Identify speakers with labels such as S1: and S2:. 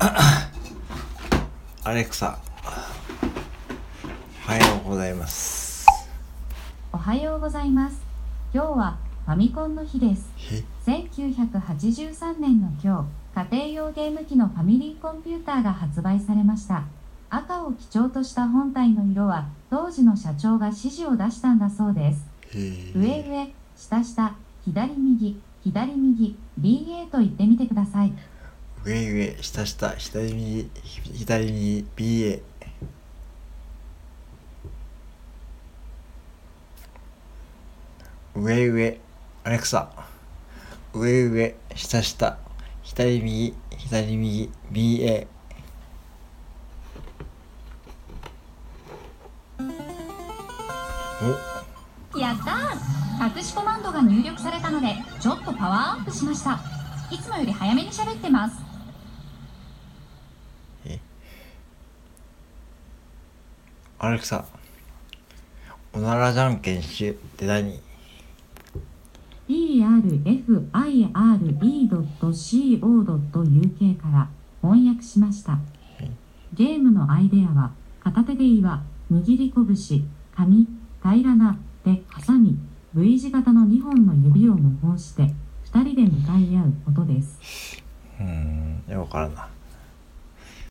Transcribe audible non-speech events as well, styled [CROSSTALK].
S1: [CLEARS THROAT] アレクサおはようございます。
S2: おはようございます。今日はファミコンの日です。
S1: え
S2: ？1983年の今日家庭用ゲーム機のファミリーコンピューターが発売されました。赤を基調とした本体の色は当時の社長が指示を出したんだそうです。
S1: へ
S2: 上上下下左右左右 BA と言ってみてください
S1: 上上下下左右左右 BA 上上アレクサ上上下下左右左右 BA お。
S2: やったー。隠しコマンドが入力されたのでちょっとパワーアップしました。いつもより早めに喋ってます。
S1: アレクサおならじゃんけんしゅって何
S2: perfire.co.uk から翻訳しました。ゲームのアイデアは片手で岩握り拳紙平らな手ハサミ V 字型の2本の指を模倣して2人で向かい合うことです。
S1: うーんよくわからんな